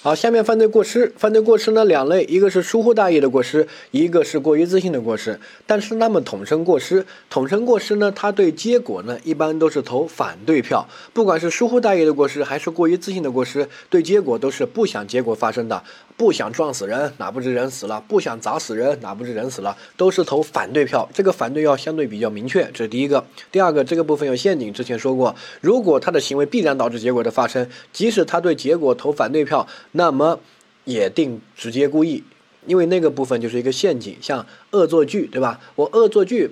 好，下面犯罪过失，犯罪过失呢两类，一个是疏忽大意的过失，一个是过于自信的过失。但是那么统称过失，统称过失呢，它对结果呢一般都是投反对票。不管是疏忽大意的过失，还是过于自信的过失，对结果都是不想结果发生的。不想撞死人，哪不知人死了；不想砸死人，哪不知人死了，都是投反对票。这个反对要相对比较明确，这是第一个。第二个，这个部分有陷阱，之前说过，如果他的行为必然导致结果的发生，即使他对结果投反对票，那么也定直接故意，因为那个部分就是一个陷阱，像恶作剧，对吧？我恶作剧。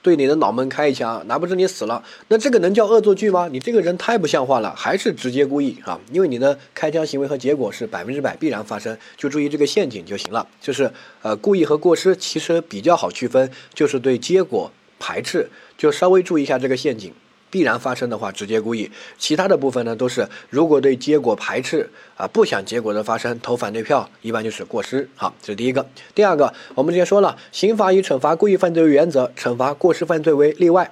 对你的脑门开一枪，哪不是你死了？那这个能叫恶作剧吗？你这个人太不像话了，还是直接故意啊？因为你的开枪行为和结果是百分之百必然发生，就注意这个陷阱就行了。就是呃，故意和过失其实比较好区分，就是对结果排斥，就稍微注意一下这个陷阱。必然发生的话，直接故意；其他的部分呢，都是如果对结果排斥啊，不想结果的发生，投反对票，一般就是过失。好，这是第一个。第二个，我们之前说了，刑法以惩罚故意犯罪为原则，惩罚过失犯罪为例外。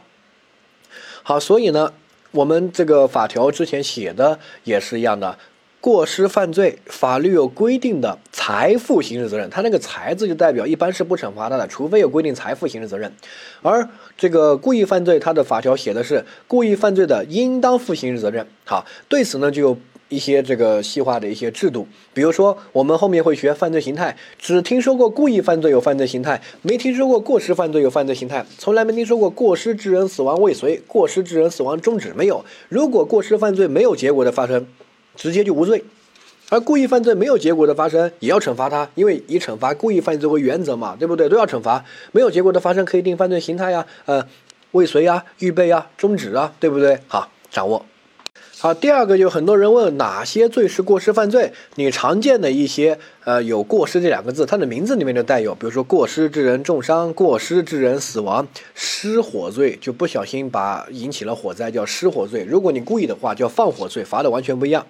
好，所以呢，我们这个法条之前写的也是一样的。过失犯罪，法律有规定的财富刑事责任，它那个“财”字就代表一般是不惩罚他的，除非有规定财富刑事责任。而这个故意犯罪，它的法条写的是故意犯罪的应当负刑事责任。好，对此呢就有一些这个细化的一些制度，比如说我们后面会学犯罪形态，只听说过故意犯罪有犯罪形态，没听说过过失犯罪有犯罪形态，从来没听说过过失致人死亡未遂、过失致人死亡终止没有。如果过失犯罪没有结果的发生。直接就无罪，而故意犯罪没有结果的发生也要惩罚他，因为以惩罚故意犯罪为原则嘛，对不对？都要惩罚。没有结果的发生可以定犯罪形态呀，呃，未遂啊，预备啊，终止啊，对不对？好，掌握。好，第二个就很多人问哪些罪是过失犯罪？你常见的一些呃有过失这两个字，它的名字里面就带有，比如说过失致人重伤、过失致人死亡、失火罪，就不小心把引起了火灾叫失火罪。如果你故意的话，叫放火罪，罚的完全不一样。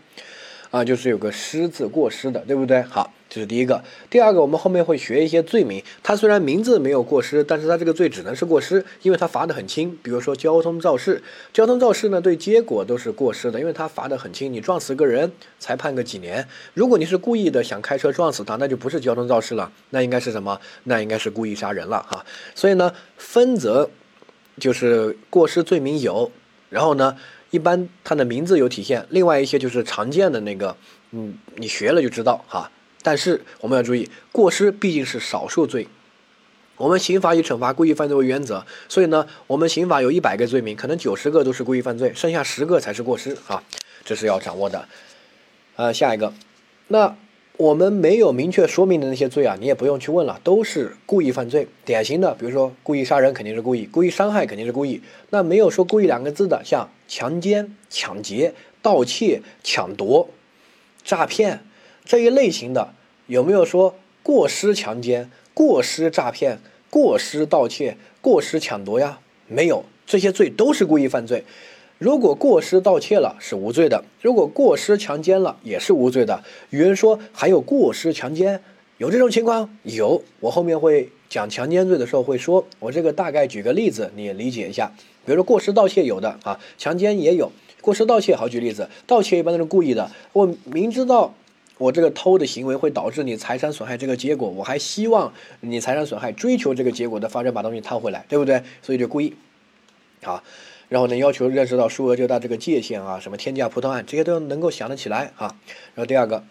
啊，就是有个失字过失的，对不对？好，这是第一个。第二个，我们后面会学一些罪名。它虽然名字没有过失，但是它这个罪只能是过失，因为它罚的很轻。比如说交通肇事，交通肇事呢，对结果都是过失的，因为它罚的很轻。你撞死个人才判个几年。如果你是故意的想开车撞死他，那就不是交通肇事了，那应该是什么？那应该是故意杀人了哈。所以呢，分则就是过失罪名有，然后呢。一般它的名字有体现，另外一些就是常见的那个，嗯，你学了就知道哈。但是我们要注意，过失毕竟是少数罪，我们刑法以惩罚故意犯罪为原则，所以呢，我们刑法有一百个罪名，可能九十个都是故意犯罪，剩下十个才是过失啊，这是要掌握的。呃，下一个，那。我们没有明确说明的那些罪啊，你也不用去问了，都是故意犯罪，典型的，比如说故意杀人肯定是故意，故意伤害肯定是故意。那没有说故意两个字的，像强奸、抢劫、盗窃、抢夺、诈骗这一类型的，有没有说过失强奸、过失诈骗、过失盗窃、过失抢夺呀？没有，这些罪都是故意犯罪。如果过失盗窃了是无罪的，如果过失强奸了也是无罪的。有人说还有过失强奸，有这种情况？有，我后面会讲强奸罪的时候会说，我这个大概举个例子，你也理解一下。比如说过失盗窃有的啊，强奸也有。过失盗窃好举例子，盗窃一般都是故意的，我明知道我这个偷的行为会导致你财产损害这个结果，我还希望你财产损害，追求这个结果的发生，把东西贪回来，对不对？所以就故意，好。然后呢，要求认识到数额较大这个界限啊，什么天价葡萄案，这些都能够想得起来啊。然后第二个，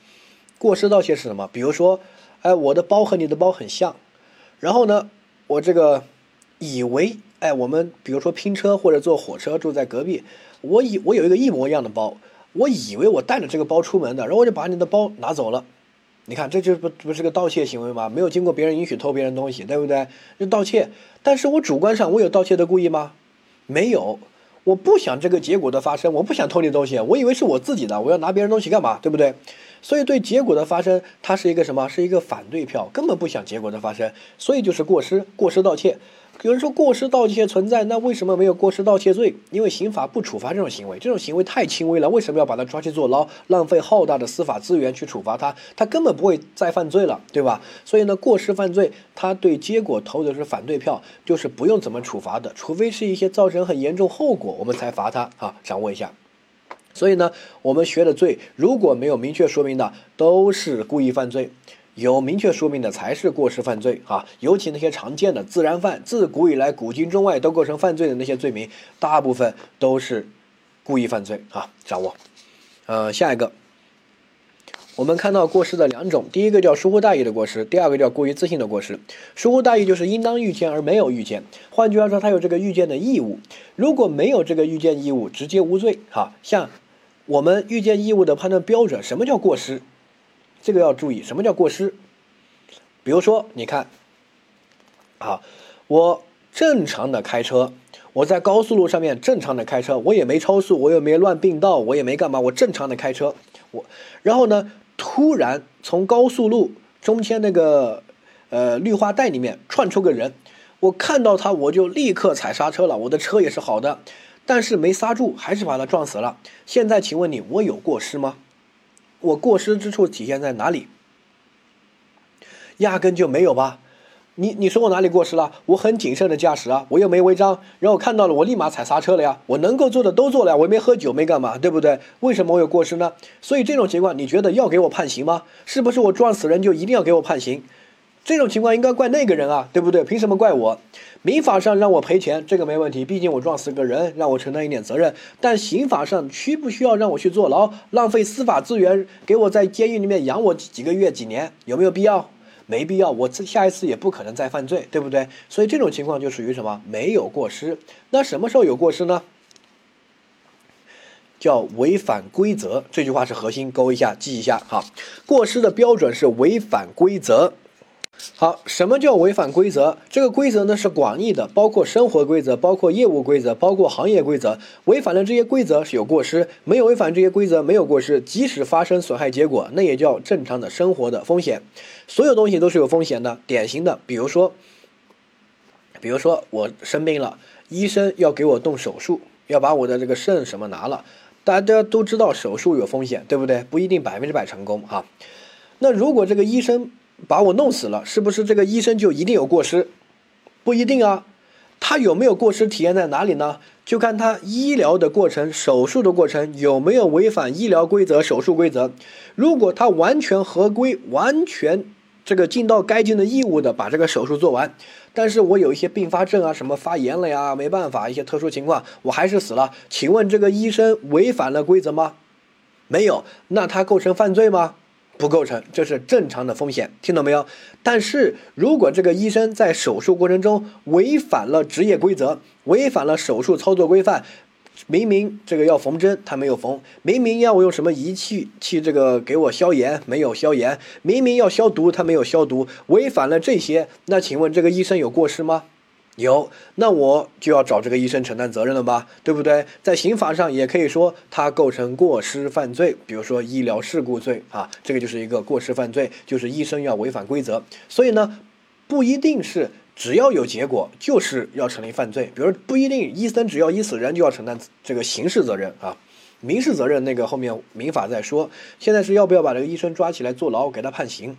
过失盗窃是什么？比如说，哎，我的包和你的包很像，然后呢，我这个以为，哎，我们比如说拼车或者坐火车住在隔壁，我以我有一个一模一样的包，我以为我带着这个包出门的，然后我就把你的包拿走了。你看，这就不不是个盗窃行为吗？没有经过别人允许偷别人东西，对不对？就盗窃。但是我主观上我有盗窃的故意吗？没有，我不想这个结果的发生，我不想偷你东西，我以为是我自己的，我要拿别人东西干嘛？对不对？所以对结果的发生，它是一个什么？是一个反对票，根本不想结果的发生，所以就是过失，过失盗窃。有人说过失盗窃存在，那为什么没有过失盗窃罪？因为刑法不处罚这种行为，这种行为太轻微了，为什么要把他抓去坐牢，浪费浩大的司法资源去处罚他？他根本不会再犯罪了，对吧？所以呢，过失犯罪，他对结果投的是反对票，就是不用怎么处罚的，除非是一些造成很严重后果，我们才罚他啊，掌握一下。所以呢，我们学的罪如果没有明确说明的，都是故意犯罪；有明确说明的才是过失犯罪啊。尤其那些常见的自然犯，自古以来古今中外都构成犯罪的那些罪名，大部分都是故意犯罪啊。掌握，呃，下一个。我们看到过失的两种，第一个叫疏忽大意的过失，第二个叫过于自信的过失。疏忽大意就是应当预见而没有预见，换句话说，他有这个预见的义务。如果没有这个预见义务，直接无罪。哈，像我们预见义务的判断标准，什么叫过失？这个要注意，什么叫过失？比如说，你看，啊，我正常的开车，我在高速路上面正常的开车，我也没超速，我也没乱并道，我也没干嘛，我正常的开车，我，然后呢？突然从高速路中间那个呃绿化带里面窜出个人，我看到他我就立刻踩刹车了，我的车也是好的，但是没刹住，还是把他撞死了。现在请问你，我有过失吗？我过失之处体现在哪里？压根就没有吧。你你说我哪里过失了？我很谨慎的驾驶啊，我又没违章，然后看到了我立马踩刹车了呀，我能够做的都做了呀，我也没喝酒没干嘛，对不对？为什么我有过失呢？所以这种情况你觉得要给我判刑吗？是不是我撞死人就一定要给我判刑？这种情况应该怪那个人啊，对不对？凭什么怪我？民法上让我赔钱这个没问题，毕竟我撞死个人，让我承担一点责任。但刑法上需不需要让我去坐牢，浪费司法资源，给我在监狱里面养我几个月几年，有没有必要？没必要，我下一次也不可能再犯罪，对不对？所以这种情况就属于什么？没有过失。那什么时候有过失呢？叫违反规则。这句话是核心，勾一下，记一下。哈，过失的标准是违反规则。好，什么叫违反规则？这个规则呢是广义的，包括生活规则，包括业务规则，包括行业规则。违反了这些规则是有过失，没有违反这些规则没有过失。即使发生损害结果，那也叫正常的生活的风险。所有东西都是有风险的。典型的，比如说，比如说我生病了，医生要给我动手术，要把我的这个肾什么拿了，大家都知道手术有风险，对不对？不一定百分之百成功啊。那如果这个医生，把我弄死了，是不是这个医生就一定有过失？不一定啊，他有没有过失体现在哪里呢？就看他医疗的过程、手术的过程有没有违反医疗规则、手术规则。如果他完全合规、完全这个尽到该尽的义务的把这个手术做完，但是我有一些并发症啊，什么发炎了呀，没办法，一些特殊情况我还是死了。请问这个医生违反了规则吗？没有，那他构成犯罪吗？不构成，这是正常的风险，听懂没有？但是如果这个医生在手术过程中违反了职业规则，违反了手术操作规范，明明这个要缝针他没有缝，明明要我用什么仪器去这个给我消炎没有消炎，明明要消毒他没有消毒，违反了这些，那请问这个医生有过失吗？有，那我就要找这个医生承担责任了吧，对不对？在刑法上也可以说他构成过失犯罪，比如说医疗事故罪啊，这个就是一个过失犯罪，就是医生要违反规则。所以呢，不一定是只要有结果就是要成立犯罪，比如不一定医生只要医死人就要承担这个刑事责任啊，民事责任那个后面民法再说。现在是要不要把这个医生抓起来坐牢给他判刑？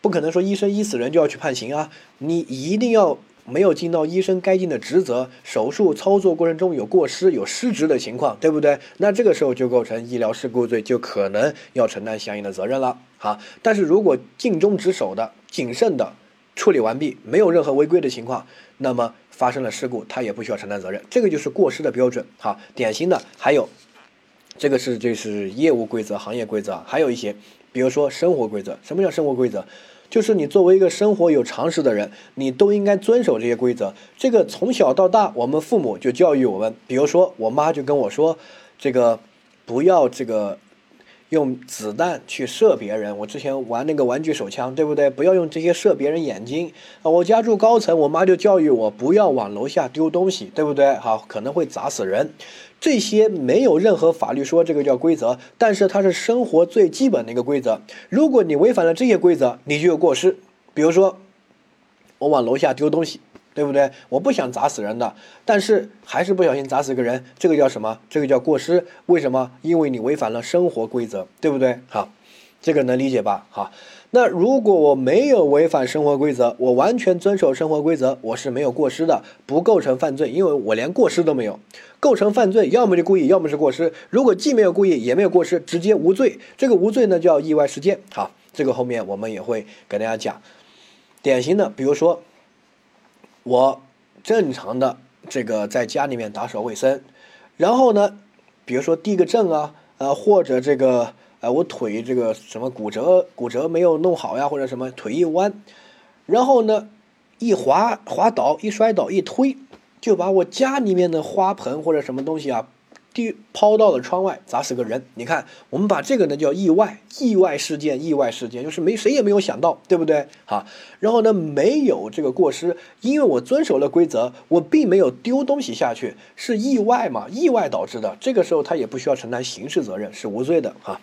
不可能说医生医死人就要去判刑啊，你一定要。没有尽到医生该尽的职责，手术操作过程中有过失、有失职的情况，对不对？那这个时候就构成医疗事故罪，就可能要承担相应的责任了。好，但是如果尽忠职守的、谨慎的处理完毕，没有任何违规的情况，那么发生了事故，他也不需要承担责任。这个就是过失的标准。好，典型的还有，这个是就是业务规则、行业规则，还有一些，比如说生活规则。什么叫生活规则？就是你作为一个生活有常识的人，你都应该遵守这些规则。这个从小到大，我们父母就教育我们，比如说我妈就跟我说，这个不要这个。用子弹去射别人，我之前玩那个玩具手枪，对不对？不要用这些射别人眼睛啊！我家住高层，我妈就教育我不要往楼下丢东西，对不对？好，可能会砸死人。这些没有任何法律说这个叫规则，但是它是生活最基本的一个规则。如果你违反了这些规则，你就有过失。比如说，我往楼下丢东西。对不对？我不想砸死人的，但是还是不小心砸死个人，这个叫什么？这个叫过失。为什么？因为你违反了生活规则，对不对？好，这个能理解吧？哈，那如果我没有违反生活规则，我完全遵守生活规则，我是没有过失的，不构成犯罪，因为我连过失都没有。构成犯罪，要么就故意，要么是过失。如果既没有故意，也没有过失，直接无罪。这个无罪呢，叫意外事件。好，这个后面我们也会给大家讲。典型的，比如说我正常的这个在家里面打扫卫生，然后呢，比如说递个证啊，呃，或者这个。哎，我腿这个什么骨折，骨折没有弄好呀，或者什么腿一弯，然后呢，一滑滑倒，一摔倒，一推，就把我家里面的花盆或者什么东西啊，丢抛到了窗外，砸死个人。你看，我们把这个呢叫意外，意外事件，意外事件，就是没谁也没有想到，对不对？好，然后呢，没有这个过失，因为我遵守了规则，我并没有丢东西下去，是意外嘛，意外导致的。这个时候他也不需要承担刑事责任，是无罪的哈。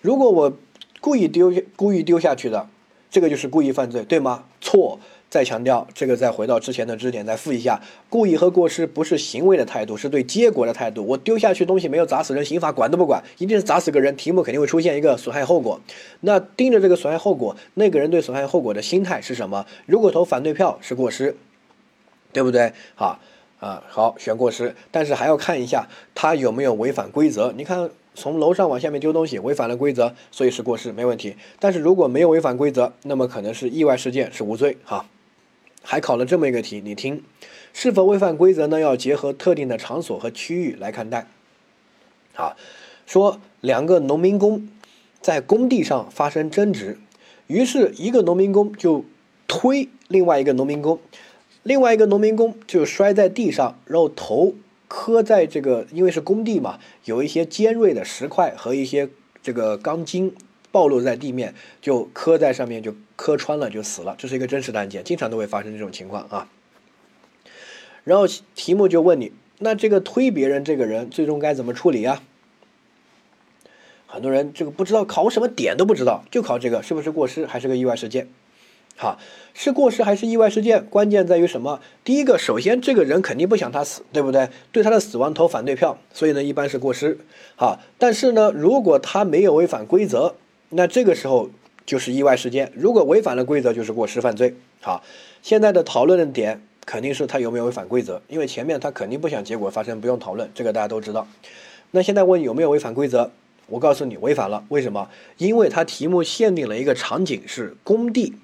如果我故意丢故意丢下去的，这个就是故意犯罪，对吗？错。再强调这个，再回到之前的知识点，再复一下：故意和过失不是行为的态度，是对结果的态度。我丢下去东西没有砸死人，刑法管都不管，一定是砸死个人。题目肯定会出现一个损害后果。那盯着这个损害后果，那个人对损害后果的心态是什么？如果投反对票是过失，对不对？好啊，好选过失，但是还要看一下他有没有违反规则。你看。从楼上往下面丢东西，违反了规则，所以是过失，没问题。但是如果没有违反规则，那么可能是意外事件，是无罪。哈，还考了这么一个题，你听，是否违反规则呢？要结合特定的场所和区域来看待。好，说两个农民工在工地上发生争执，于是一个农民工就推另外一个农民工，另外一个农民工就摔在地上，然后头。磕在这个，因为是工地嘛，有一些尖锐的石块和一些这个钢筋暴露在地面，就磕在上面，就磕穿了，就死了。这是一个真实的案件，经常都会发生这种情况啊。然后题目就问你，那这个推别人这个人最终该怎么处理啊？很多人这个不知道考什么点都不知道，就考这个是不是过失还是个意外事件？好，是过失还是意外事件？关键在于什么？第一个，首先这个人肯定不想他死，对不对？对他的死亡投反对票，所以呢，一般是过失。好，但是呢，如果他没有违反规则，那这个时候就是意外事件。如果违反了规则，就是过失犯罪。好，现在的讨论的点肯定是他有没有违反规则，因为前面他肯定不想结果发生，不用讨论，这个大家都知道。那现在问有没有违反规则？我告诉你，违反了。为什么？因为他题目限定了一个场景是工地。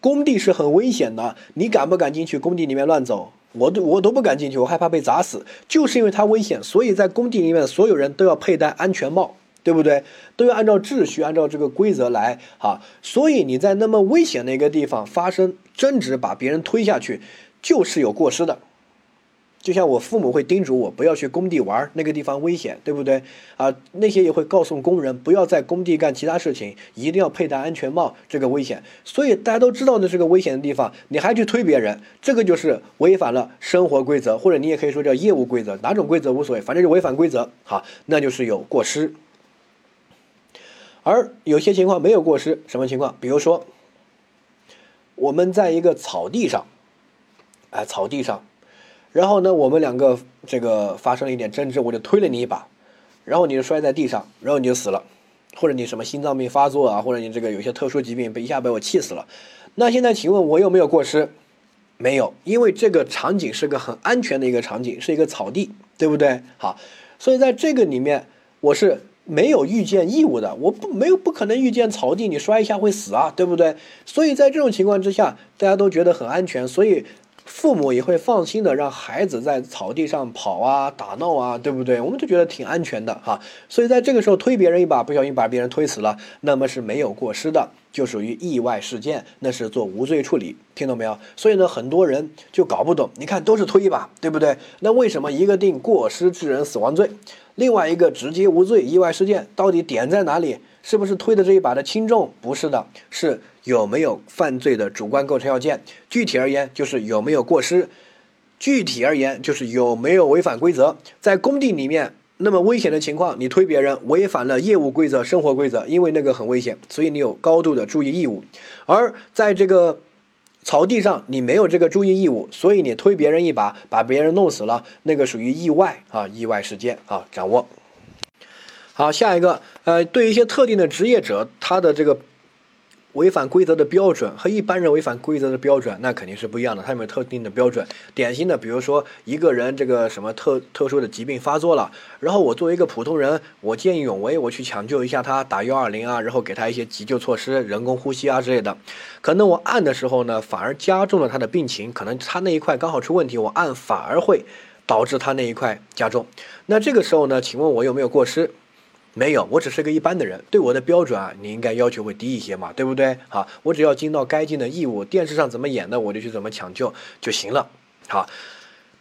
工地是很危险的，你敢不敢进去工地里面乱走？我都我都不敢进去，我害怕被砸死。就是因为它危险，所以在工地里面所有人都要佩戴安全帽，对不对？都要按照秩序、按照这个规则来啊。所以你在那么危险的一个地方发生争执，把别人推下去，就是有过失的。就像我父母会叮嘱我不要去工地玩，那个地方危险，对不对？啊，那些也会告诉工人不要在工地干其他事情，一定要佩戴安全帽，这个危险。所以大家都知道那是个危险的地方，你还去推别人，这个就是违反了生活规则，或者你也可以说叫业务规则，哪种规则无所谓，反正就违反规则，好，那就是有过失。而有些情况没有过失，什么情况？比如说我们在一个草地上，哎，草地上。然后呢，我们两个这个发生了一点争执，我就推了你一把，然后你就摔在地上，然后你就死了，或者你什么心脏病发作啊，或者你这个有些特殊疾病被一下被我气死了。那现在请问我有没有过失？没有，因为这个场景是个很安全的一个场景，是一个草地，对不对？好，所以在这个里面我是没有预见义务的，我不没有不可能预见草地你摔一下会死啊，对不对？所以在这种情况之下，大家都觉得很安全，所以。父母也会放心的让孩子在草地上跑啊、打闹啊，对不对？我们就觉得挺安全的哈。所以在这个时候推别人一把，不小心把别人推死了，那么是没有过失的，就属于意外事件，那是做无罪处理，听懂没有？所以呢，很多人就搞不懂，你看都是推一把，对不对？那为什么一个定过失致人死亡罪，另外一个直接无罪意外事件，到底点在哪里？是不是推的这一把的轻重？不是的，是有没有犯罪的主观构成要件。具体而言，就是有没有过失；具体而言，就是有没有违反规则。在工地里面那么危险的情况，你推别人违反了业务规则、生活规则，因为那个很危险，所以你有高度的注意义务。而在这个草地上，你没有这个注意义务，所以你推别人一把，把别人弄死了，那个属于意外啊，意外事件啊，掌握。好，下一个，呃，对于一些特定的职业者，他的这个。违反规则的标准和一般人违反规则的标准，那肯定是不一样的。他有没有特定的标准？典型的，比如说一个人这个什么特特殊的疾病发作了，然后我作为一个普通人，我见义勇为，我去抢救一下他，打幺二零啊，然后给他一些急救措施，人工呼吸啊之类的。可能我按的时候呢，反而加重了他的病情，可能他那一块刚好出问题，我按反而会导致他那一块加重。那这个时候呢，请问我有没有过失？没有，我只是个一般的人，对我的标准啊，你应该要求会低一些嘛，对不对？好，我只要尽到该尽的义务，电视上怎么演的，我就去怎么抢救就行了。好，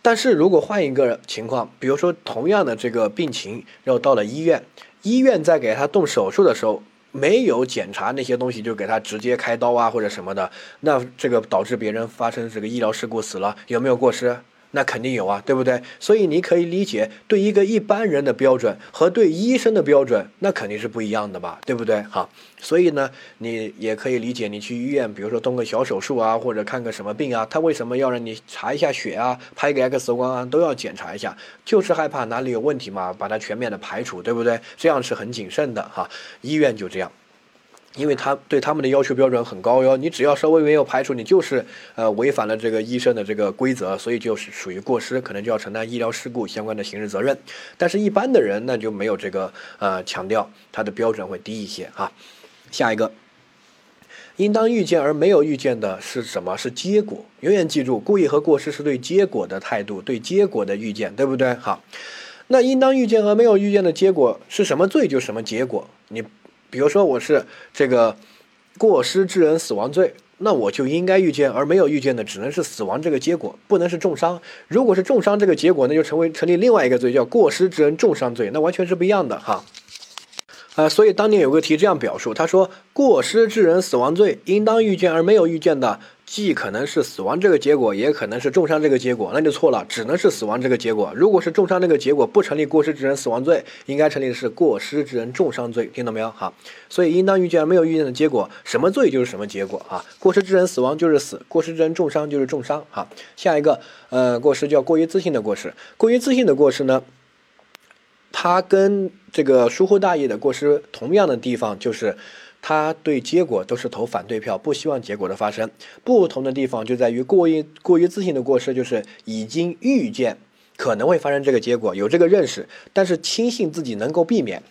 但是如果换一个情况，比如说同样的这个病情，然后到了医院，医院在给他动手术的时候，没有检查那些东西，就给他直接开刀啊或者什么的，那这个导致别人发生这个医疗事故死了，有没有过失？那肯定有啊，对不对？所以你可以理解，对一个一般人的标准和对医生的标准，那肯定是不一样的吧，对不对？好，所以呢，你也可以理解，你去医院，比如说动个小手术啊，或者看个什么病啊，他为什么要让你查一下血啊，拍个 X 光啊，都要检查一下，就是害怕哪里有问题嘛，把它全面的排除，对不对？这样是很谨慎的哈，医院就这样。因为他对他们的要求标准很高哟，你只要稍微没有排除，你就是呃违反了这个医生的这个规则，所以就是属于过失，可能就要承担医疗事故相关的刑事责任。但是，一般的人那就没有这个呃强调，他的标准会低一些啊。下一个，应当预见而没有预见的是什么？是结果。永远记住，故意和过失是对结果的态度，对结果的预见，对不对？好，那应当预见和没有预见的结果是什么罪就什么结果，你。比如说我是这个过失致人死亡罪，那我就应该预见，而没有预见的只能是死亡这个结果，不能是重伤。如果是重伤这个结果，那就成为成立另外一个罪，叫过失致人重伤罪，那完全是不一样的哈。啊，所以当年有个题这样表述，他说过失致人死亡罪，应当预见而没有预见的。既可能是死亡这个结果，也可能是重伤这个结果，那就错了，只能是死亡这个结果。如果是重伤这个结果，不成立过失致人死亡罪，应该成立的是过失致人重伤罪，听到没有？好，所以应当预见没有预见的结果，什么罪就是什么结果啊？过失致人死亡就是死，过失致人重伤就是重伤。哈，下一个，呃，过失叫过于自信的过失，过于自信的过失呢，它跟这个疏忽大意的过失同样的地方就是。他对结果都是投反对票，不希望结果的发生。不同的地方就在于过于过于自信的过失，就是已经预见可能会发生这个结果，有这个认识，但是轻信自己能够避免。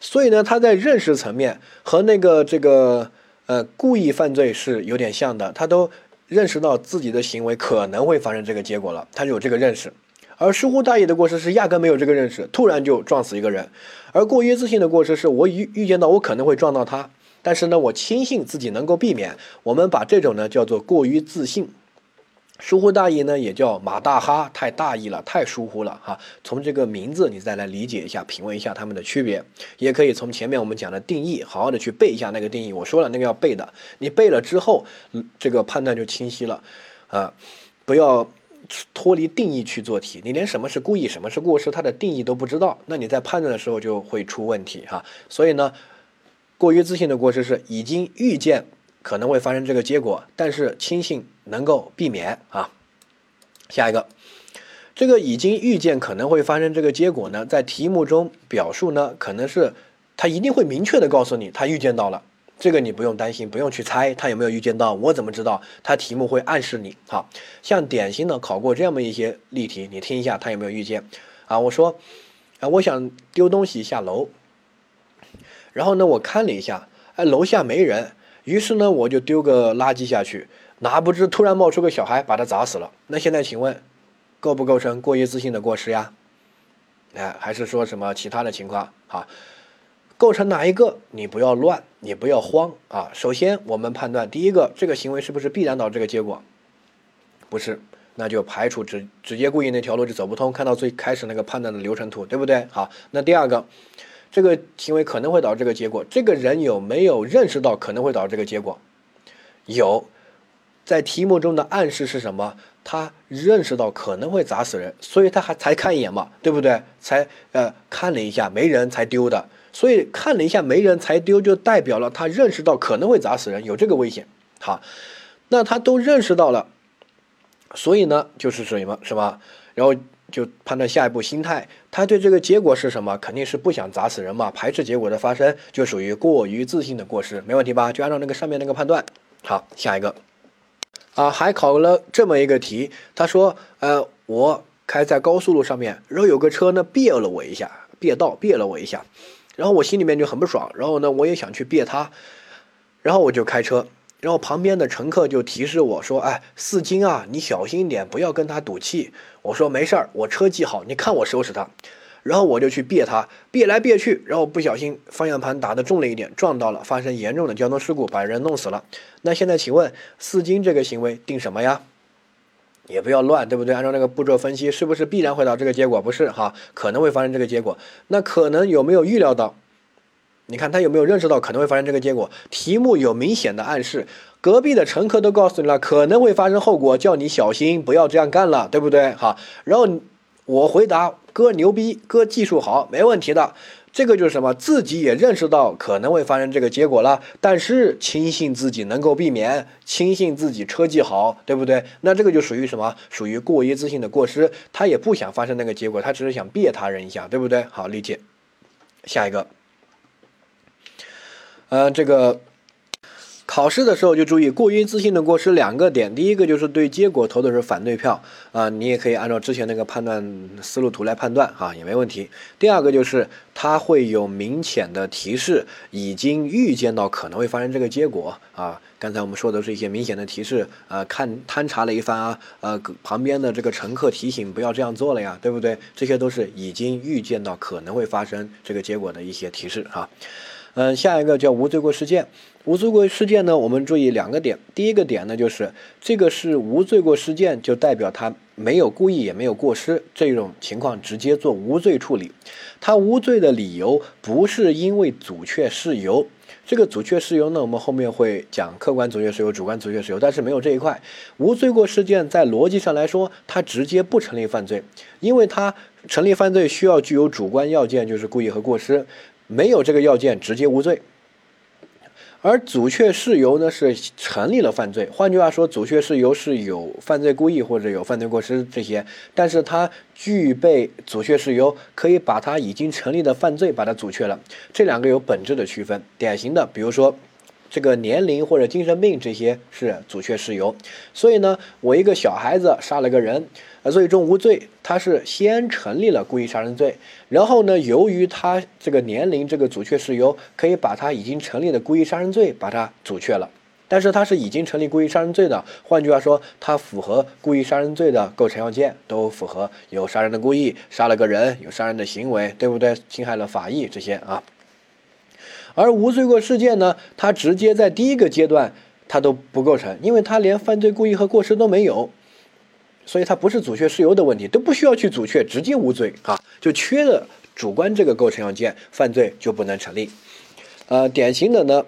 所以呢，他在认识层面和那个这个呃故意犯罪是有点像的，他都认识到自己的行为可能会发生这个结果了，他就有这个认识。而疏忽大意的过失是压根没有这个认识，突然就撞死一个人。而过于自信的过失是我预预见到我可能会撞到他。但是呢，我轻信自己能够避免。我们把这种呢叫做过于自信，疏忽大意呢也叫马大哈，太大意了，太疏忽了哈。从这个名字你再来理解一下，品味一下它们的区别，也可以从前面我们讲的定义，好好的去背一下那个定义。我说了那个要背的，你背了之后，嗯这个判断就清晰了啊！不要脱离定义去做题，你连什么是故意，什么是过失，它的定义都不知道，那你在判断的时候就会出问题哈。所以呢。过于自信的过失是已经预见可能会发生这个结果，但是轻信能够避免啊。下一个，这个已经预见可能会发生这个结果呢，在题目中表述呢，可能是他一定会明确的告诉你他预见到了，这个你不用担心，不用去猜他有没有预见到，我怎么知道？他题目会暗示你。好像典型的考过这样一些例题，你听一下他有没有预见啊？我说啊，我想丢东西下楼。然后呢，我看了一下，哎，楼下没人，于是呢，我就丢个垃圾下去，哪不知突然冒出个小孩，把他砸死了。那现在请问，构不构成过于自信的过失呀？哎，还是说什么其他的情况？好，构成哪一个？你不要乱，你不要慌啊。首先，我们判断第一个，这个行为是不是必然导致这个结果？不是，那就排除直直接故意那条路就走不通。看到最开始那个判断的流程图，对不对？好，那第二个。这个行为可能会导致这个结果。这个人有没有认识到可能会导致这个结果？有，在题目中的暗示是什么？他认识到可能会砸死人，所以他还才看一眼嘛，对不对？才呃看了一下没人才丢的，所以看了一下没人才丢，就代表了他认识到可能会砸死人，有这个危险。好，那他都认识到了，所以呢就是什么？什么？然后。就判断下一步心态，他对这个结果是什么？肯定是不想砸死人嘛，排斥结果的发生，就属于过于自信的过失，没问题吧？就按照那个上面那个判断。好，下一个，啊，还考了这么一个题，他说，呃，我开在高速路上面，然后有个车呢别了我一下，别道别了我一下，然后我心里面就很不爽，然后呢我也想去别他，然后我就开车。然后旁边的乘客就提示我说：“哎，四金啊，你小心一点，不要跟他赌气。”我说：“没事儿，我车技好，你看我收拾他。”然后我就去别他，别来别去，然后不小心方向盘打的重了一点，撞到了，发生严重的交通事故，把人弄死了。那现在请问，四金这个行为定什么呀？也不要乱，对不对？按照那个步骤分析，是不是必然会到这个结果？不是哈，可能会发生这个结果。那可能有没有预料到？你看他有没有认识到可能会发生这个结果？题目有明显的暗示，隔壁的乘客都告诉你了可能会发生后果，叫你小心，不要这样干了，对不对？好，然后我回答哥牛逼，哥技术好，没问题的。这个就是什么？自己也认识到可能会发生这个结果了，但是轻信自己能够避免，轻信自己车技好，对不对？那这个就属于什么？属于过于自信的过失。他也不想发生那个结果，他只是想别他人一下，对不对？好，理解。下一个。呃，这个考试的时候就注意过于自信的过失两个点。第一个就是对结果投的是反对票啊，你也可以按照之前那个判断思路图来判断啊，也没问题。第二个就是它会有明显的提示，已经预见到可能会发生这个结果啊。刚才我们说的是一些明显的提示啊，看勘察了一番啊，呃，旁边的这个乘客提醒不要这样做了呀，对不对？这些都是已经预见到可能会发生这个结果的一些提示啊。嗯，下一个叫无罪过事件。无罪过事件呢，我们注意两个点。第一个点呢，就是这个是无罪过事件，就代表他没有故意，也没有过失，这种情况直接做无罪处理。他无罪的理由不是因为阻却事由。这个阻却事由呢，我们后面会讲客观阻却事由、主观阻却事由，但是没有这一块。无罪过事件在逻辑上来说，它直接不成立犯罪，因为它成立犯罪需要具有主观要件，就是故意和过失。没有这个要件，直接无罪。而阻却事由呢，是成立了犯罪。换句话说，阻却事由是有犯罪故意或者有犯罪过失这些，但是它具备阻却事由，可以把它已经成立的犯罪把它阻却了。这两个有本质的区分。典型的，比如说。这个年龄或者精神病，这些是阻却事由。所以呢，我一个小孩子杀了个人，呃，最终无罪。他是先成立了故意杀人罪，然后呢，由于他这个年龄这个阻却事由，可以把他已经成立的故意杀人罪把它阻却了。但是他是已经成立故意杀人罪的，换句话说，他符合故意杀人罪的构成要件，都符合有杀人的故意，杀了个人，有杀人的行为，对不对？侵害了法益这些啊。而无罪过事件呢，它直接在第一个阶段它都不构成，因为它连犯罪故意和过失都没有，所以它不是阻却事由的问题，都不需要去阻却，直接无罪啊，就缺了主观这个构成要件，犯罪就不能成立。呃，典型的呢，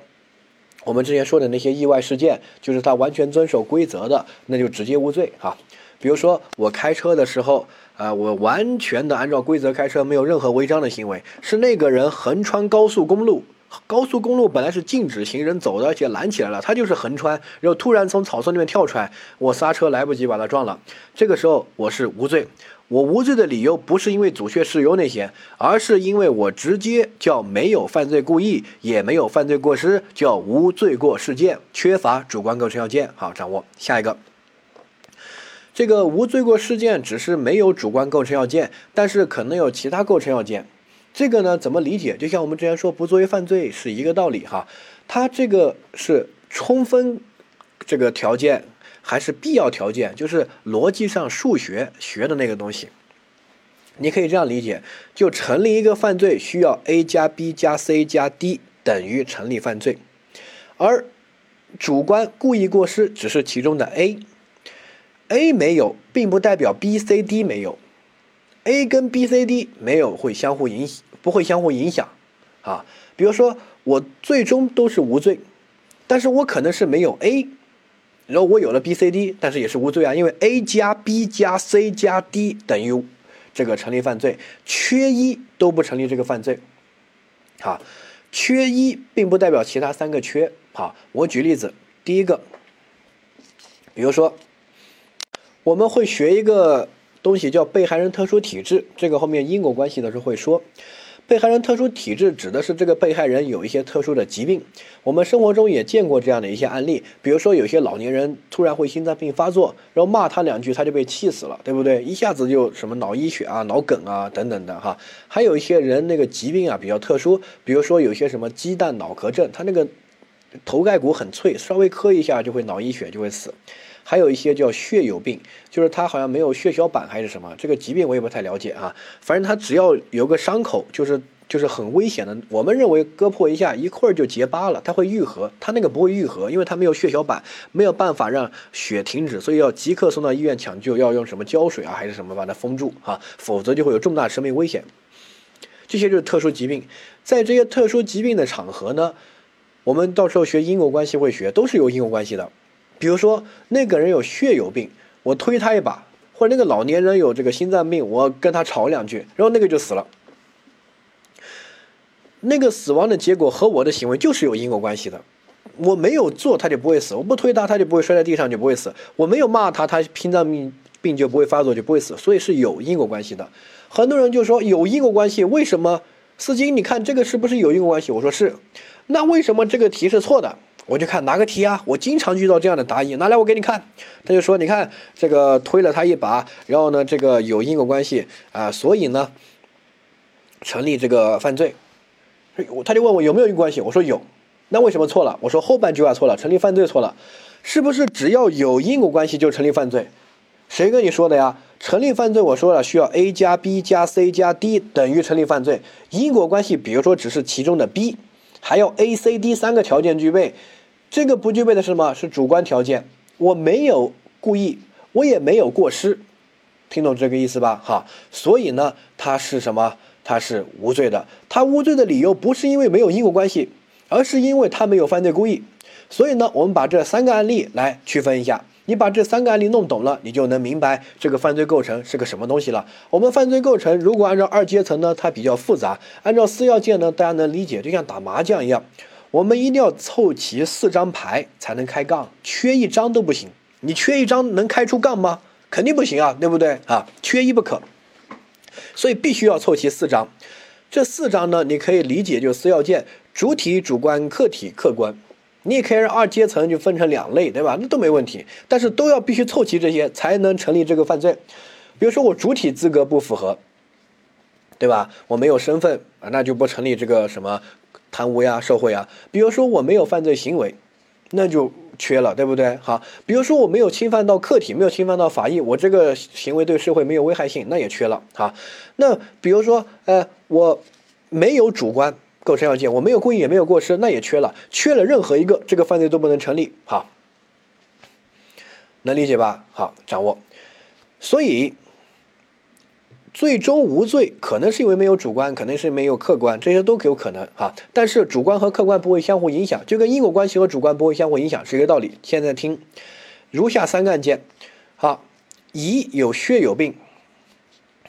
我们之前说的那些意外事件，就是他完全遵守规则的，那就直接无罪啊。比如说我开车的时候，啊，我完全的按照规则开车，没有任何违章的行为，是那个人横穿高速公路。高速公路本来是禁止行人走的，而且拦起来了，他就是横穿，然后突然从草丛里面跳出来，我刹车来不及把他撞了。这个时候我是无罪，我无罪的理由不是因为阻却事由那些，而是因为我直接叫没有犯罪故意，也没有犯罪过失，叫无罪过事件，缺乏主观构成要件。好，掌握下一个，这个无罪过事件只是没有主观构成要件，但是可能有其他构成要件。这个呢，怎么理解？就像我们之前说不作为犯罪是一个道理哈。它这个是充分这个条件还是必要条件？就是逻辑上数学学的那个东西。你可以这样理解：就成立一个犯罪，需要 a 加 b 加 c 加 d 等于成立犯罪，而主观故意过失只是其中的 a，a 没有，并不代表 b、c、d 没有。A 跟 B、C、D 没有会相互影响，不会相互影响，啊，比如说我最终都是无罪，但是我可能是没有 A，然后我有了 B、C、D，但是也是无罪啊，因为 A 加 B 加 C 加 D 等于这个成立犯罪，缺一都不成立这个犯罪，啊，缺一并不代表其他三个缺，好，我举例子，第一个，比如说我们会学一个。东西叫被害人特殊体质，这个后面因果关系的时候会说。被害人特殊体质指的是这个被害人有一些特殊的疾病。我们生活中也见过这样的一些案例，比如说有些老年人突然会心脏病发作，然后骂他两句他就被气死了，对不对？一下子就什么脑溢血啊、脑梗啊等等的哈。还有一些人那个疾病啊比较特殊，比如说有些什么鸡蛋脑壳症，他那个头盖骨很脆，稍微磕一下就会脑溢血就会死。还有一些叫血友病，就是他好像没有血小板还是什么，这个疾病我也不太了解啊。反正他只要有个伤口，就是就是很危险的。我们认为割破一下一会儿就结疤了，它会愈合，他那个不会愈合，因为他没有血小板，没有办法让血停止，所以要即刻送到医院抢救，要用什么胶水啊还是什么把它封住啊，否则就会有重大生命危险。这些就是特殊疾病，在这些特殊疾病的场合呢，我们到时候学因果关系会学，都是有因果关系的。比如说那个人有血友病，我推他一把，或者那个老年人有这个心脏病，我跟他吵两句，然后那个就死了。那个死亡的结果和我的行为就是有因果关系的，我没有做他就不会死，我不推他他就不会摔在地上就不会死，我没有骂他他心脏病病就不会发作就不会死，所以是有因果关系的。很多人就说有因果关系，为什么？司机，你看这个是不是有因果关系？我说是，那为什么这个题是错的？我就看哪个题啊？我经常遇到这样的答疑，拿来我给你看。他就说：“你看这个推了他一把，然后呢，这个有因果关系啊，所以呢，成立这个犯罪。”他就问我有没有因果关系？我说有。那为什么错了？我说后半句话错了，成立犯罪错了。是不是只要有因果关系就成立犯罪？谁跟你说的呀？成立犯罪，我说了需要 A 加 B 加 C 加 D 等于成立犯罪。因果关系，比如说只是其中的 B，还要 A、C、D 三个条件具备。这个不具备的是什么？是主观条件。我没有故意，我也没有过失，听懂这个意思吧？哈，所以呢，他是什么？他是无罪的。他无罪的理由不是因为没有因果关系，而是因为他没有犯罪故意。所以呢，我们把这三个案例来区分一下。你把这三个案例弄懂了，你就能明白这个犯罪构成是个什么东西了。我们犯罪构成如果按照二阶层呢，它比较复杂；按照四要件呢，大家能理解，就像打麻将一样。我们一定要凑齐四张牌才能开杠，缺一张都不行。你缺一张能开出杠吗？肯定不行啊，对不对啊？缺一不可，所以必须要凑齐四张。这四张呢，你可以理解就四要件：主体、主观、客体、客观。你也可以让二阶层就分成两类，对吧？那都没问题。但是都要必须凑齐这些才能成立这个犯罪。比如说我主体资格不符合，对吧？我没有身份啊，那就不成立这个什么。贪污呀，受贿呀，比如说我没有犯罪行为，那就缺了，对不对？好，比如说我没有侵犯到客体，没有侵犯到法益，我这个行为对社会没有危害性，那也缺了。好，那比如说，呃，我没有主观构成要件，我没有故意，也没有过失，那也缺了，缺了任何一个，这个犯罪都不能成立。好，能理解吧？好，掌握。所以。最终无罪，可能是因为没有主观，可能是没有客观，这些都有可能哈。但是主观和客观不会相互影响，就跟因果关系和主观不会相互影响是一个道理。现在听，如下三个案件，好，乙有血友病，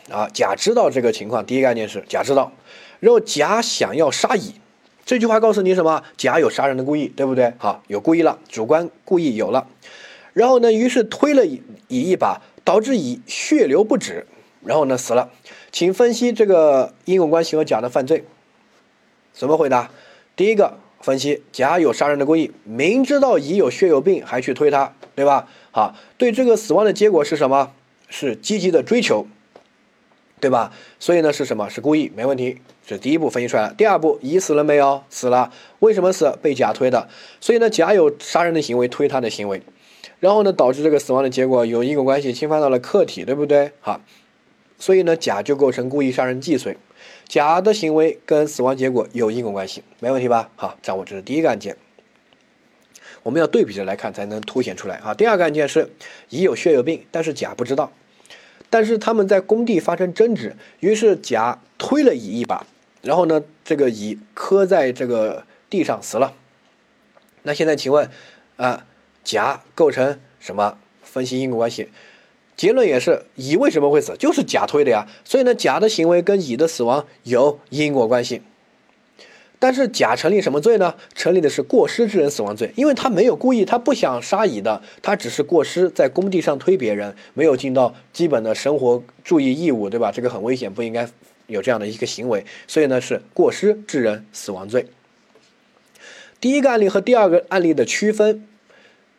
啊，甲知道这个情况，第一个案件是甲知道，然后甲想要杀乙，这句话告诉你什么？甲有杀人的故意，对不对？好，有故意了，主观故意有了，然后呢，于是推了乙一把，导致乙血流不止。然后呢，死了，请分析这个因果关系和甲的犯罪，怎么回答？第一个分析，甲有杀人的故意，明知道乙有血友病还去推他，对吧？好，对这个死亡的结果是什么？是积极的追求，对吧？所以呢，是什么？是故意，没问题。这第一步分析出来了。第二步，乙死了没有？死了。为什么死？被甲推的。所以呢，甲有杀人的行为，推他的行为，然后呢，导致这个死亡的结果有因果关系，侵犯到了客体，对不对？好。所以呢，甲就构成故意杀人既遂，甲的行为跟死亡结果有因果关系，没问题吧？好，掌握这是第一个案件，我们要对比着来看才能凸显出来。啊。第二个案件是乙有血友病，但是甲不知道，但是他们在工地发生争执，于是甲推了乙一把，然后呢，这个乙磕在这个地上死了。那现在请问，啊，甲构成什么？分析因果关系。结论也是乙为什么会死，就是甲推的呀。所以呢，甲的行为跟乙的死亡有因果关系。但是甲成立什么罪呢？成立的是过失致人死亡罪，因为他没有故意，他不想杀乙的，他只是过失在工地上推别人，没有尽到基本的生活注意义务，对吧？这个很危险，不应该有这样的一个行为，所以呢是过失致人死亡罪。第一个案例和第二个案例的区分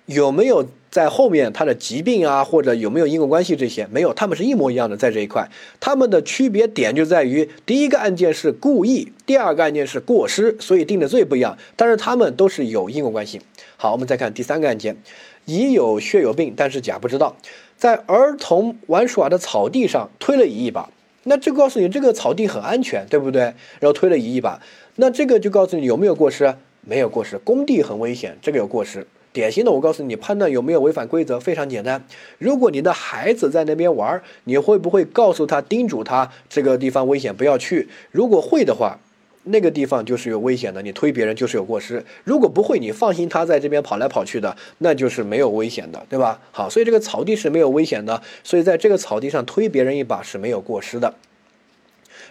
有没有？在后面，他的疾病啊，或者有没有因果关系这些没有，他们是一模一样的，在这一块，他们的区别点就在于第一个案件是故意，第二个案件是过失，所以定的罪不一样，但是他们都是有因果关系。好，我们再看第三个案件，乙有血有病，但是甲不知道，在儿童玩耍的草地上推了乙一把，那这告诉你这个草地很安全，对不对？然后推了一亿吧，那这个就告诉你有没有过失？没有过失，工地很危险，这个有过失。典型的，我告诉你，判断有没有违反规则非常简单。如果你的孩子在那边玩，你会不会告诉他、叮嘱他这个地方危险，不要去？如果会的话，那个地方就是有危险的，你推别人就是有过失。如果不会，你放心他在这边跑来跑去的，那就是没有危险的，对吧？好，所以这个草地是没有危险的，所以在这个草地上推别人一把是没有过失的。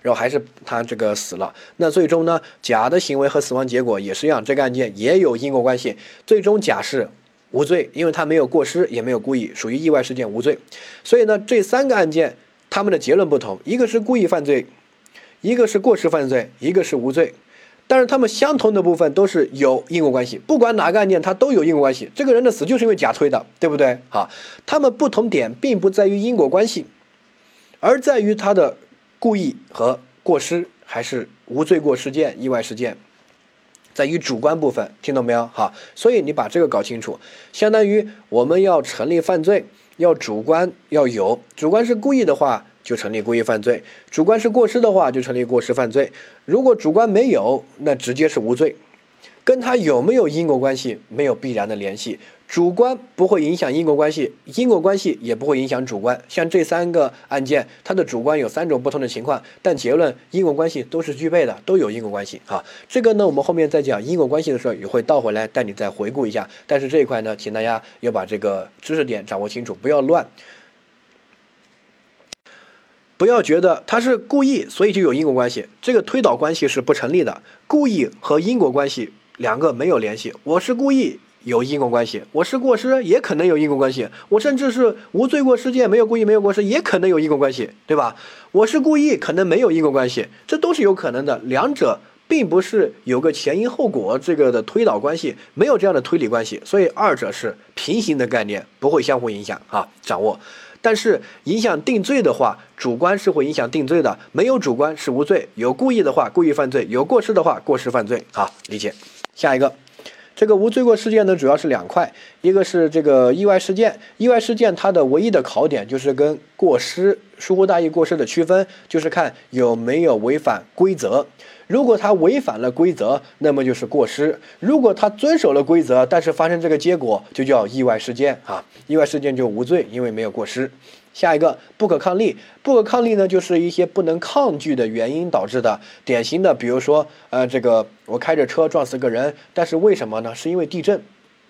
然后还是他这个死了，那最终呢，甲的行为和死亡结果也是一样，这个案件也有因果关系，最终甲是无罪，因为他没有过失，也没有故意，属于意外事件无罪。所以呢，这三个案件他们的结论不同，一个是故意犯罪，一个是过失犯罪，一个是无罪，但是他们相同的部分都是有因果关系，不管哪个案件它都有因果关系，这个人的死就是因为甲推的，对不对？好，他们不同点并不在于因果关系，而在于他的。故意和过失还是无罪过事件、意外事件，在于主观部分，听懂没有？好，所以你把这个搞清楚，相当于我们要成立犯罪，要主观要有，主观是故意的话，就成立故意犯罪；主观是过失的话，就成立过失犯罪。如果主观没有，那直接是无罪。跟他有没有因果关系没有必然的联系，主观不会影响因果关系，因果关系也不会影响主观。像这三个案件，它的主观有三种不同的情况，但结论因果关系都是具备的，都有因果关系。啊，这个呢，我们后面再讲因果关系的时候也会倒回来带你再回顾一下。但是这一块呢，请大家要把这个知识点掌握清楚，不要乱，不要觉得他是故意，所以就有因果关系，这个推导关系是不成立的。故意和因果关系。两个没有联系，我是故意有因果关系，我是过失也可能有因果关系，我甚至是无罪过事件，没有故意没有过失也可能有因果关系，对吧？我是故意可能没有因果关系，这都是有可能的，两者并不是有个前因后果这个的推导关系，没有这样的推理关系，所以二者是平行的概念，不会相互影响啊，掌握。但是影响定罪的话，主观是会影响定罪的，没有主观是无罪，有故意的话故意犯罪，有过失的话过失犯罪，好理解。下一个，这个无罪过事件呢，主要是两块，一个是这个意外事件，意外事件它的唯一的考点就是跟过失、疏忽大意过失的区分，就是看有没有违反规则。如果他违反了规则，那么就是过失；如果他遵守了规则，但是发生这个结果，就叫意外事件啊。意外事件就无罪，因为没有过失。下一个不可抗力，不可抗力呢，就是一些不能抗拒的原因导致的。典型的，比如说，呃，这个我开着车撞死个人，但是为什么呢？是因为地震，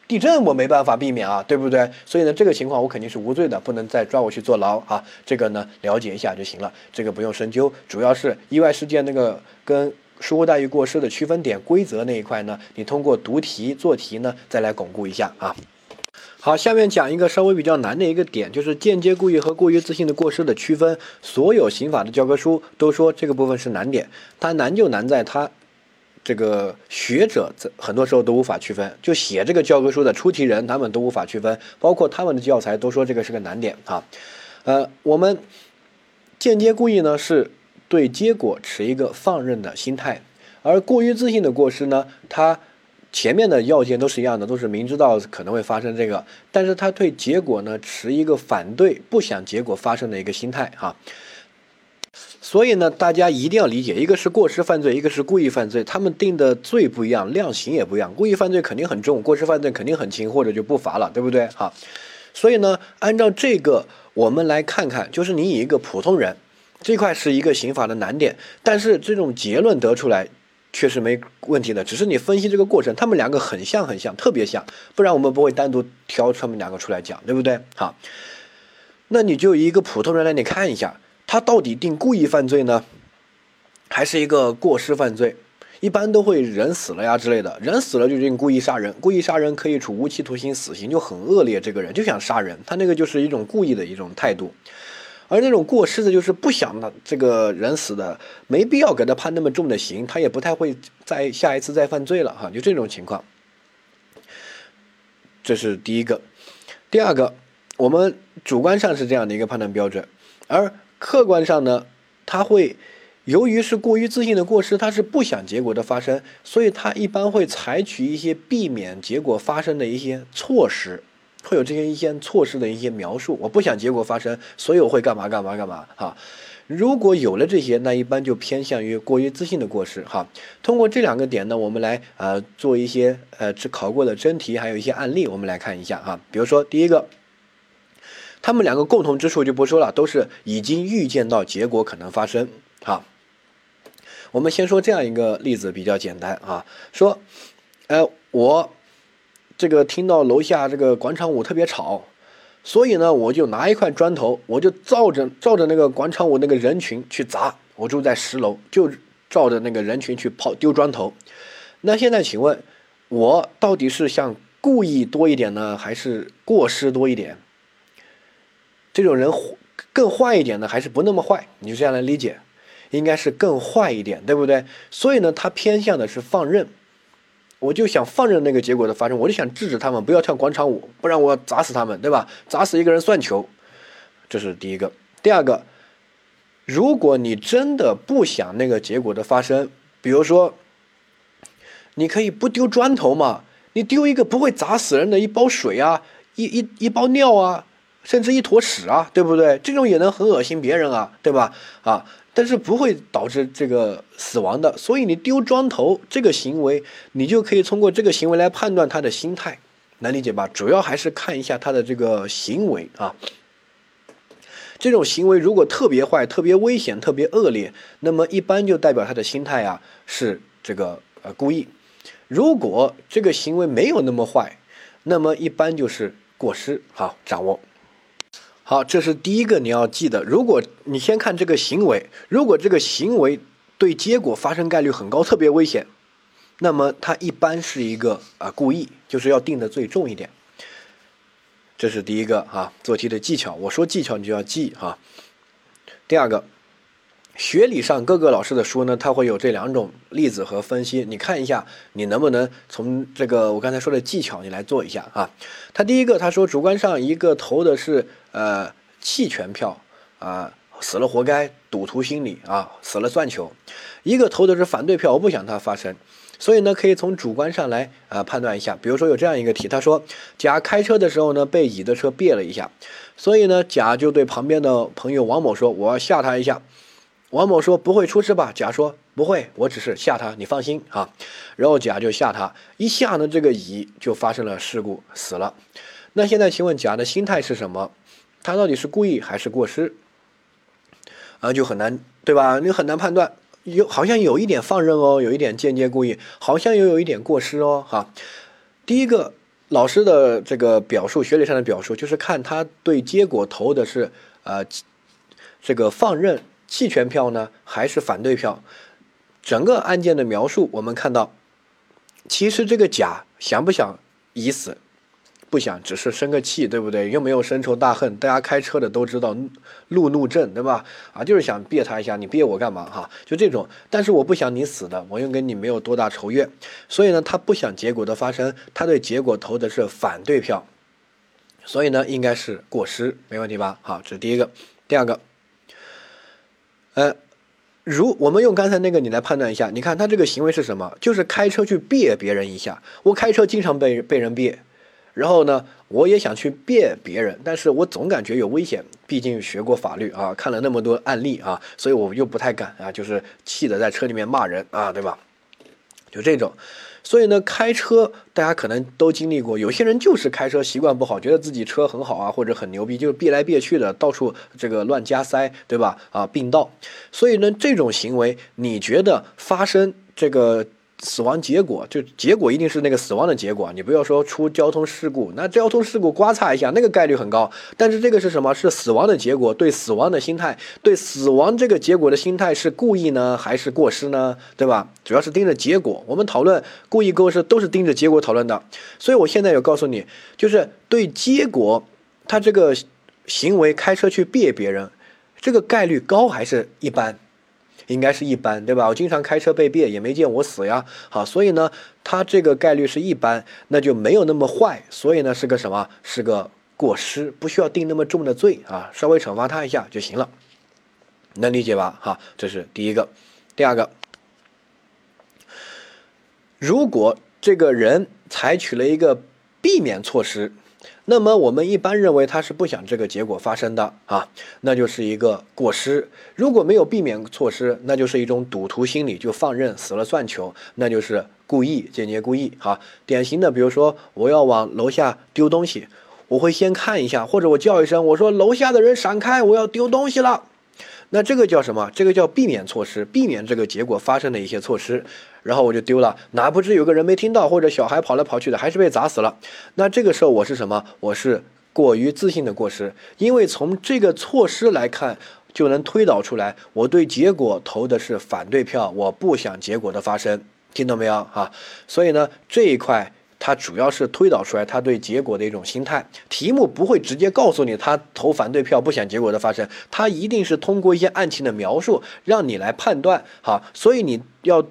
地震我没办法避免啊，对不对？所以呢，这个情况我肯定是无罪的，不能再抓我去坐牢啊。这个呢，了解一下就行了，这个不用深究。主要是意外事件那个跟疏忽大意过失的区分点规则那一块呢，你通过读题做题呢，再来巩固一下啊。好，下面讲一个稍微比较难的一个点，就是间接故意和过于自信的过失的区分。所有刑法的教科书都说这个部分是难点，它难就难在它这个学者在很多时候都无法区分，就写这个教科书的出题人他们都无法区分，包括他们的教材都说这个是个难点啊。呃，我们间接故意呢是对结果持一个放任的心态，而过于自信的过失呢，他。前面的要件都是一样的，都是明知道可能会发生这个，但是他对结果呢持一个反对、不想结果发生的一个心态哈。所以呢，大家一定要理解，一个是过失犯罪，一个是故意犯罪，他们定的罪不一样，量刑也不一样。故意犯罪肯定很重，过失犯罪肯定很轻，或者就不罚了，对不对？哈。所以呢，按照这个，我们来看看，就是你以一个普通人，这块是一个刑法的难点，但是这种结论得出来。确实没问题的，只是你分析这个过程，他们两个很像很像，特别像，不然我们不会单独挑他们两个出来讲，对不对？好，那你就一个普通人来，你看一下，他到底定故意犯罪呢，还是一个过失犯罪？一般都会人死了呀之类的，人死了就定故意杀人，故意杀人可以处无期徒刑、死刑，就很恶劣。这个人就想杀人，他那个就是一种故意的一种态度。而那种过失的，就是不想的这个人死的，没必要给他判那么重的刑，他也不太会再下一次再犯罪了哈。就这种情况，这是第一个。第二个，我们主观上是这样的一个判断标准，而客观上呢，他会由于是过于自信的过失，他是不想结果的发生，所以他一般会采取一些避免结果发生的一些措施。会有这些一些措施的一些描述，我不想结果发生，所以我会干嘛干嘛干嘛哈。如果有了这些，那一般就偏向于过于自信的过失哈。通过这两个点呢，我们来呃做一些呃只考过的真题，还有一些案例，我们来看一下哈。比如说第一个，他们两个共同之处就不说了，都是已经预见到结果可能发生哈。我们先说这样一个例子比较简单啊，说，呃我。这个听到楼下这个广场舞特别吵，所以呢，我就拿一块砖头，我就照着照着那个广场舞那个人群去砸。我住在十楼，就照着那个人群去抛丢砖头。那现在请问，我到底是想故意多一点呢，还是过失多一点？这种人更坏一点呢，还是不那么坏？你就这样来理解，应该是更坏一点，对不对？所以呢，他偏向的是放任。我就想放任那个结果的发生，我就想制止他们不要跳广场舞，不然我砸死他们，对吧？砸死一个人算球，这是第一个。第二个，如果你真的不想那个结果的发生，比如说，你可以不丢砖头嘛，你丢一个不会砸死人的一包水啊，一一一包尿啊，甚至一坨屎啊，对不对？这种也能很恶心别人啊，对吧？啊。但是不会导致这个死亡的，所以你丢砖头这个行为，你就可以通过这个行为来判断他的心态，能理解吧？主要还是看一下他的这个行为啊。这种行为如果特别坏、特别危险、特别恶劣，那么一般就代表他的心态啊是这个呃故意。如果这个行为没有那么坏，那么一般就是过失。好，掌握。好，这是第一个你要记得。如果你先看这个行为，如果这个行为对结果发生概率很高，特别危险，那么它一般是一个啊故意，就是要定的最重一点。这是第一个啊做题的技巧。我说技巧，你就要记哈。第二个。学理上各个老师的书呢，他会有这两种例子和分析，你看一下，你能不能从这个我刚才说的技巧，你来做一下啊？他第一个他说，主观上一个投的是呃弃权票啊，死了活该，赌徒心理啊，死了算球；一个投的是反对票，我不想它发生，所以呢，可以从主观上来啊判断一下。比如说有这样一个题，他说甲开车的时候呢，被乙的车别了一下，所以呢，甲就对旁边的朋友王某说，我要吓他一下。王某说：“不会出事吧？”甲说：“不会，我只是吓他，你放心啊。”然后甲就吓他，一吓呢，这个乙就发生了事故，死了。那现在请问甲的心态是什么？他到底是故意还是过失？啊，就很难，对吧？你很难判断，有好像有一点放任哦，有一点间接故意，好像又有一点过失哦。哈，第一个老师的这个表述，学理上的表述，就是看他对结果投的是呃这个放任。弃权票呢，还是反对票？整个案件的描述，我们看到，其实这个甲想不想已死？不想，只是生个气，对不对？又没有深仇大恨。大家开车的都知道，路怒症，对吧？啊，就是想别他一下，你别我干嘛？哈，就这种。但是我不想你死的，我又跟你没有多大仇怨，所以呢，他不想结果的发生，他对结果投的是反对票，所以呢，应该是过失，没问题吧？好，这是第一个，第二个。呃，如我们用刚才那个你来判断一下，你看他这个行为是什么？就是开车去别别人一下。我开车经常被被人别，然后呢，我也想去别别人，但是我总感觉有危险。毕竟学过法律啊，看了那么多案例啊，所以我又不太敢啊，就是气的在车里面骂人啊，对吧？就这种。所以呢，开车大家可能都经历过，有些人就是开车习惯不好，觉得自己车很好啊，或者很牛逼，就是别来别去的，到处这个乱加塞，对吧？啊，并道。所以呢，这种行为，你觉得发生这个死亡结果就结果一定是那个死亡的结果，你不要说出交通事故，那交通事故刮擦一下，那个概率很高。但是这个是什么？是死亡的结果，对死亡的心态，对死亡这个结果的心态是故意呢，还是过失呢？对吧？主要是盯着结果。我们讨论故意过失都是盯着结果讨论的。所以我现在有告诉你，就是对结果，他这个行为开车去别别人，这个概率高还是一般？应该是一般，对吧？我经常开车被别，也没见我死呀。好，所以呢，他这个概率是一般，那就没有那么坏。所以呢，是个什么？是个过失，不需要定那么重的罪啊，稍微惩罚他一下就行了。能理解吧？哈，这是第一个。第二个，如果这个人采取了一个避免措施。那么我们一般认为他是不想这个结果发生的啊，那就是一个过失。如果没有避免措施，那就是一种赌徒心理，就放任死了算球，那就是故意，间接故意。哈，典型的，比如说我要往楼下丢东西，我会先看一下，或者我叫一声，我说楼下的人闪开，我要丢东西了。那这个叫什么？这个叫避免措施，避免这个结果发生的一些措施。然后我就丢了，哪不知有个人没听到，或者小孩跑来跑去的，还是被砸死了。那这个时候我是什么？我是过于自信的过失，因为从这个措施来看，就能推导出来，我对结果投的是反对票，我不想结果的发生，听懂没有啊？所以呢，这一块。他主要是推导出来他对结果的一种心态。题目不会直接告诉你他投反对票不想结果的发生，他一定是通过一些案情的描述让你来判断。好，所以你要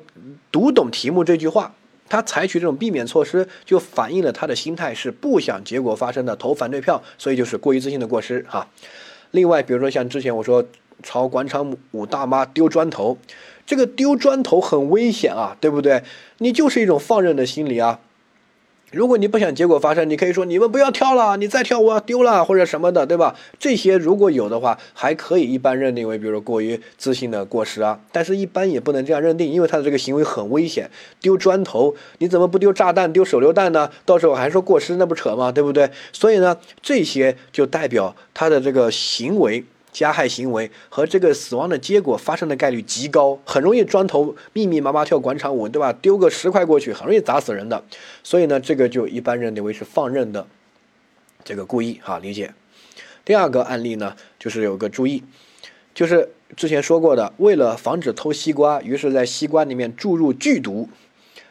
读懂题目这句话，他采取这种避免措施，就反映了他的心态是不想结果发生的，投反对票，所以就是过于自信的过失。哈，另外比如说像之前我说朝广场舞大妈丢砖头，这个丢砖头很危险啊，对不对？你就是一种放任的心理啊。如果你不想结果发生，你可以说你们不要跳了，你再跳我要丢了或者什么的，对吧？这些如果有的话，还可以一般认定为，比如说过于自信的过失啊。但是，一般也不能这样认定，因为他的这个行为很危险。丢砖头，你怎么不丢炸弹、丢手榴弹呢？到时候还说过失，那不扯吗？对不对？所以呢，这些就代表他的这个行为。加害行为和这个死亡的结果发生的概率极高，很容易砖头密密麻麻跳广场舞，对吧？丢个十块过去，很容易砸死人的。所以呢，这个就一般认定为是放任的这个故意哈，理解。第二个案例呢，就是有个注意，就是之前说过的，为了防止偷西瓜，于是在西瓜里面注入剧毒。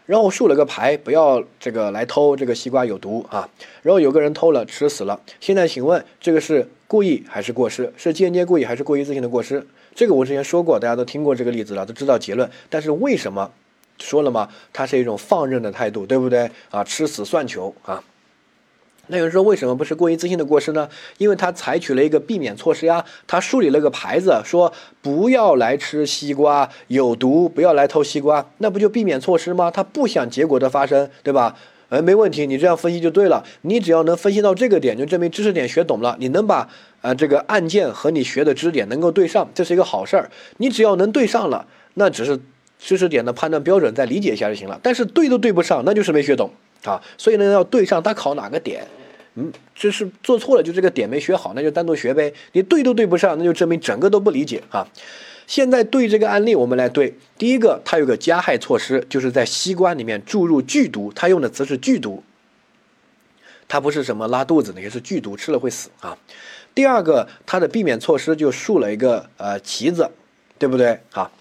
然后竖了个牌，不要这个来偷，这个西瓜有毒啊。然后有个人偷了，吃死了。现在请问，这个是故意还是过失？是间接故意还是过于自信的过失？这个我之前说过，大家都听过这个例子了，都知道结论。但是为什么说了吗？它是一种放任的态度，对不对啊？吃死算球啊。那有人说，为什么不是过于自信的过失呢？因为他采取了一个避免措施呀，他树立了个牌子，说不要来吃西瓜，有毒，不要来偷西瓜，那不就避免措施吗？他不想结果的发生，对吧？哎，没问题，你这样分析就对了。你只要能分析到这个点，就证明知识点学懂了。你能把呃这个案件和你学的知识点能够对上，这是一个好事儿。你只要能对上了，那只是知识点的判断标准，再理解一下就行了。但是对都对不上，那就是没学懂。啊，所以呢，要对上他考哪个点，嗯，就是做错了，就这个点没学好，那就单独学呗。你对都对不上，那就证明整个都不理解啊。现在对这个案例，我们来对第一个，它有个加害措施，就是在西瓜里面注入剧毒，它用的词是剧毒，它不是什么拉肚子那些是剧毒，吃了会死啊。第二个，它的避免措施就竖了一个呃旗子，对不对？啊，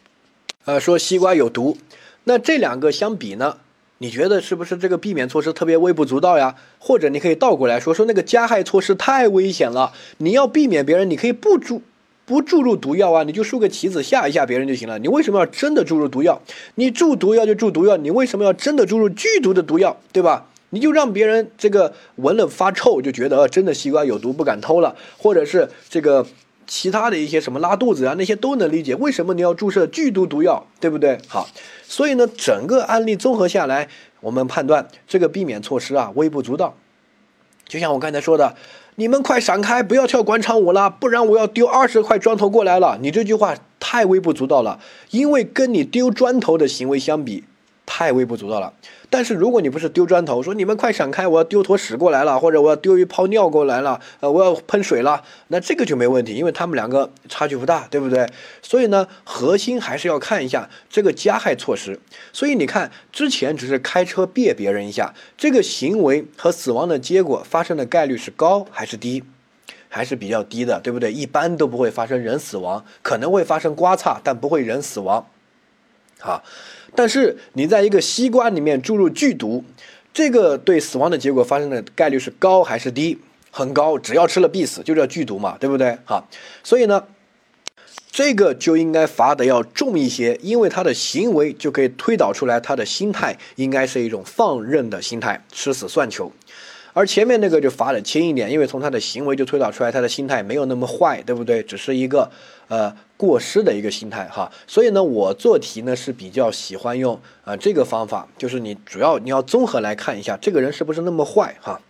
呃，说西瓜有毒，那这两个相比呢？你觉得是不是这个避免措施特别微不足道呀？或者你可以倒过来说，说那个加害措施太危险了。你要避免别人，你可以不注不注入毒药啊，你就竖个旗子吓一吓别人就行了。你为什么要真的注入毒药？你注毒药就注毒药，你为什么要真的注入剧毒的毒药？对吧？你就让别人这个闻了发臭，就觉得真的西瓜有毒，不敢偷了，或者是这个。其他的一些什么拉肚子啊，那些都能理解。为什么你要注射剧毒毒药，对不对？好，所以呢，整个案例综合下来，我们判断这个避免措施啊微不足道。就像我刚才说的，你们快闪开，不要跳广场舞了，不然我要丢二十块砖头过来了。你这句话太微不足道了，因为跟你丢砖头的行为相比，太微不足道了。但是如果你不是丢砖头，说你们快闪开，我要丢坨屎过来了，或者我要丢一泡尿过来了，呃，我要喷水了，那这个就没问题，因为他们两个差距不大，对不对？所以呢，核心还是要看一下这个加害措施。所以你看，之前只是开车别别人一下，这个行为和死亡的结果发生的概率是高还是低？还是比较低的，对不对？一般都不会发生人死亡，可能会发生刮擦，但不会人死亡。啊，但是你在一个西瓜里面注入剧毒，这个对死亡的结果发生的概率是高还是低？很高，只要吃了必死，就叫剧毒嘛，对不对？哈，所以呢，这个就应该罚的要重一些，因为他的行为就可以推导出来他的心态应该是一种放任的心态，吃死算球。而前面那个就罚的轻一点，因为从他的行为就推导出来他的心态没有那么坏，对不对？只是一个呃过失的一个心态哈。所以呢，我做题呢是比较喜欢用啊这个方法，就是你主要你要综合来看一下这个人是不是那么坏哈。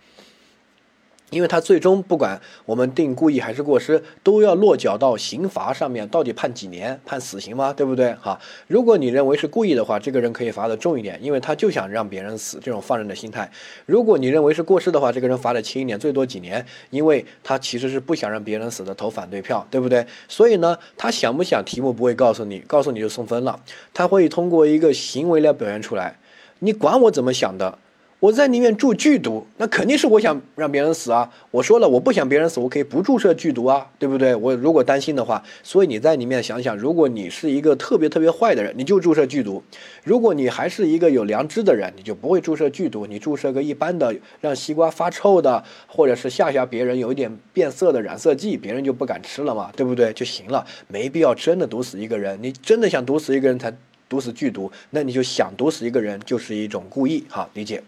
因为他最终不管我们定故意还是过失，都要落脚到刑罚上面，到底判几年，判死刑吗？对不对？哈，如果你认为是故意的话，这个人可以罚的重一点，因为他就想让别人死，这种放任的心态。如果你认为是过失的话，这个人罚的轻一点，最多几年，因为他其实是不想让别人死的，投反对票，对不对？所以呢，他想不想题目不会告诉你，告诉你就送分了，他会通过一个行为来表现出来，你管我怎么想的。我在里面注剧毒，那肯定是我想让别人死啊！我说了，我不想别人死，我可以不注射剧毒啊，对不对？我如果担心的话，所以你在里面想想，如果你是一个特别特别坏的人，你就注射剧毒；如果你还是一个有良知的人，你就不会注射剧毒，你注射个一般的让西瓜发臭的，或者是吓吓别人有一点变色的染色剂，别人就不敢吃了嘛，对不对？就行了，没必要真的毒死一个人。你真的想毒死一个人才毒死剧毒，那你就想毒死一个人就是一种故意，好理解。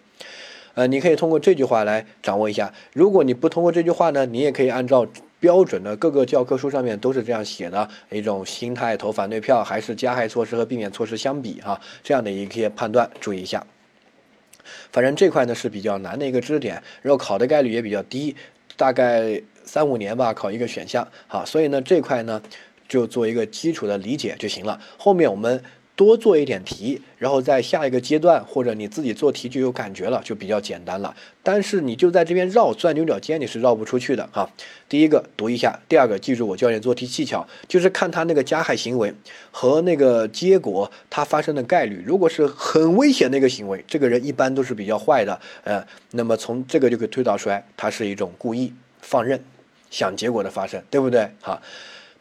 呃，你可以通过这句话来掌握一下。如果你不通过这句话呢，你也可以按照标准的各个教科书上面都是这样写的一种心态投反对票，还是加害措施和避免措施相比哈，这样的一些判断注意一下。反正这块呢是比较难的一个知识点，然后考的概率也比较低，大概三五年吧考一个选项。好，所以呢这块呢就做一个基础的理解就行了。后面我们。多做一点题，然后在下一个阶段，或者你自己做题就有感觉了，就比较简单了。但是你就在这边绕钻牛角尖，你是绕不出去的哈。第一个读一下，第二个记住我教你做题技巧，就是看他那个加害行为和那个结果它发生的概率。如果是很危险的一个行为，这个人一般都是比较坏的，呃，那么从这个就可以推导出来，他是一种故意放任，想结果的发生，对不对？哈，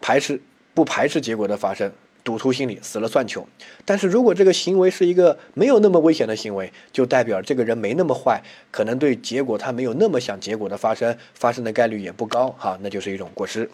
排斥不排斥结果的发生。赌徒心理死了算球，但是如果这个行为是一个没有那么危险的行为，就代表这个人没那么坏，可能对结果他没有那么想结果的发生，发生的概率也不高哈，那就是一种过失。